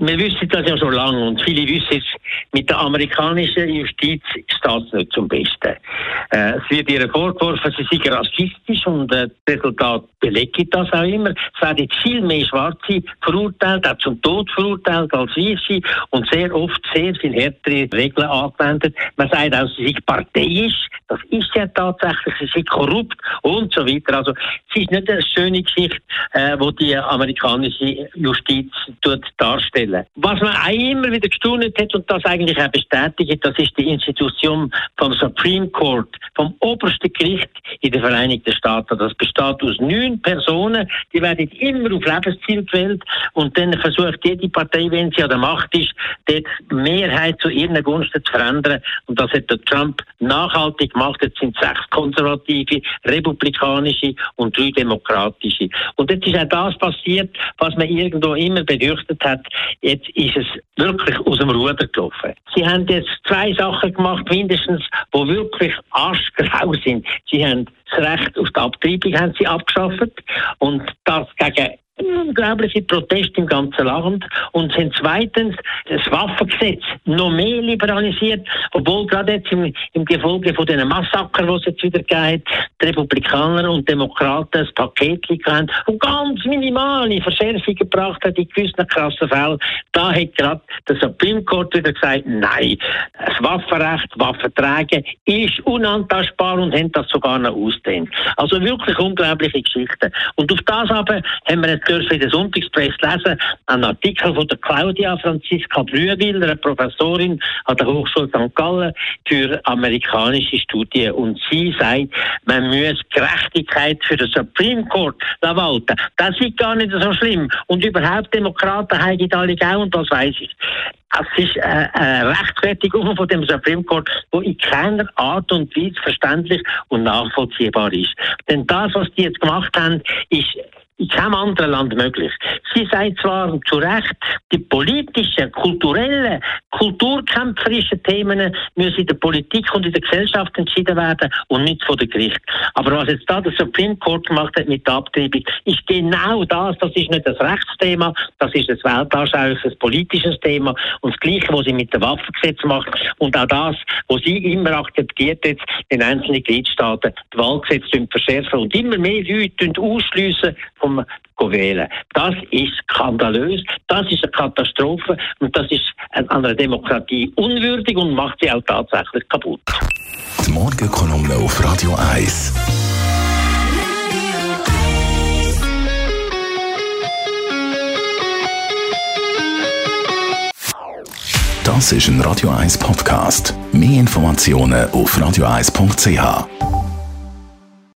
Wir wissen das ja schon lange und viele wissen es, mit der amerikanischen Justiz steht es nicht zum Besten. Äh, es wird ihr vorgeworfen, sie seien rassistisch und äh, das Resultat belegt das auch immer. Es werden viel mehr Schwarze verurteilt, auch zum Tod verurteilt als Weiße und sehr oft sehr viel härtere Regeln angewendet. Man sagt auch, sie sind parteiisch, das ist ja tatsächlich, sie sind korrupt und so weiter. Also es ist nicht eine schöne Geschichte, äh, wo die amerikanische Justiz darstellt stellen. Was man auch immer wieder gestaunt hat und das eigentlich auch bestätigt, das ist die Institution vom Supreme Court, vom obersten Gericht in den Vereinigten Staaten. Das besteht aus neun Personen, die werden immer auf Lebensziel gewählt und dann versucht jede Partei, wenn sie an der Macht ist, dort Mehrheit zu ihren Gunsten zu verändern. Und das hat der Trump nachhaltig gemacht. Jetzt sind sechs konservative, republikanische und drei demokratische. Und jetzt ist auch das passiert, was man irgendwo immer befürchtet hat. Jetzt ist es wirklich aus dem Ruder gelaufen. Sie haben jetzt zwei Sachen gemacht, mindestens, wo wirklich arschgrau sind. Sie haben das Recht auf die Abtreibung haben sie abgeschafft und das gegen unglaubliche Proteste im ganzen Land und sind zweitens das Waffengesetz noch mehr liberalisiert, obwohl gerade jetzt im, im Gefolge von diesen Massaker, die es jetzt wieder gibt, die Republikaner und Demokraten ein Paket haben und ganz minimale Verschärfungen gebracht hat in gewissen krassen Fällen. Da hat gerade der Supreme Court wieder gesagt, nein, das Waffenrecht, Waffenträge ist unantastbar und haben das sogar noch ausdehnt. Also wirklich unglaubliche Geschichten. Und auf das aber haben wir jetzt in der Sonntagspresse lesen, einen Artikel von der Claudia Franziska Brühwil, einer Professorin an der Hochschule St. Gallen für amerikanische Studien. Und sie sagt, man muss Gerechtigkeit für den Supreme Court walten. Das ist gar nicht so schlimm. Und überhaupt Demokraten haben alle auch, und das weiß ich. Es ist äh, eine Rechtfertigung von dem Supreme Court, die in keiner Art und Weise verständlich und nachvollziehbar ist. Denn das, was die jetzt gemacht haben, ist in keinem anderen Land möglich. Sie sagt zwar zu Recht, die politischen, kulturellen, kulturkämpferischen Themen müssen in der Politik und in der Gesellschaft entschieden werden und nicht von der Gericht. Aber was jetzt da der Supreme Court gemacht hat mit der Abtreibung, ist genau das. Das ist nicht das Rechtsthema, das ist ein weltanschauliches politisches Thema. Und das Gleiche, was sie mit dem Waffengesetz macht und auch das, was sie immer akzeptiert jetzt in einzelnen Gliedstaaten, die Wahlgesetze verschärfen und immer mehr Leute ausschliessen vom wählen. Das ist skandalös, das ist eine Katastrophe und das ist einer Demokratie unwürdig und macht sie auch tatsächlich kaputt. Die Morgenkolumne auf Radio 1. Das ist ein Radio 1 Podcast. Mehr Informationen auf radio1.ch.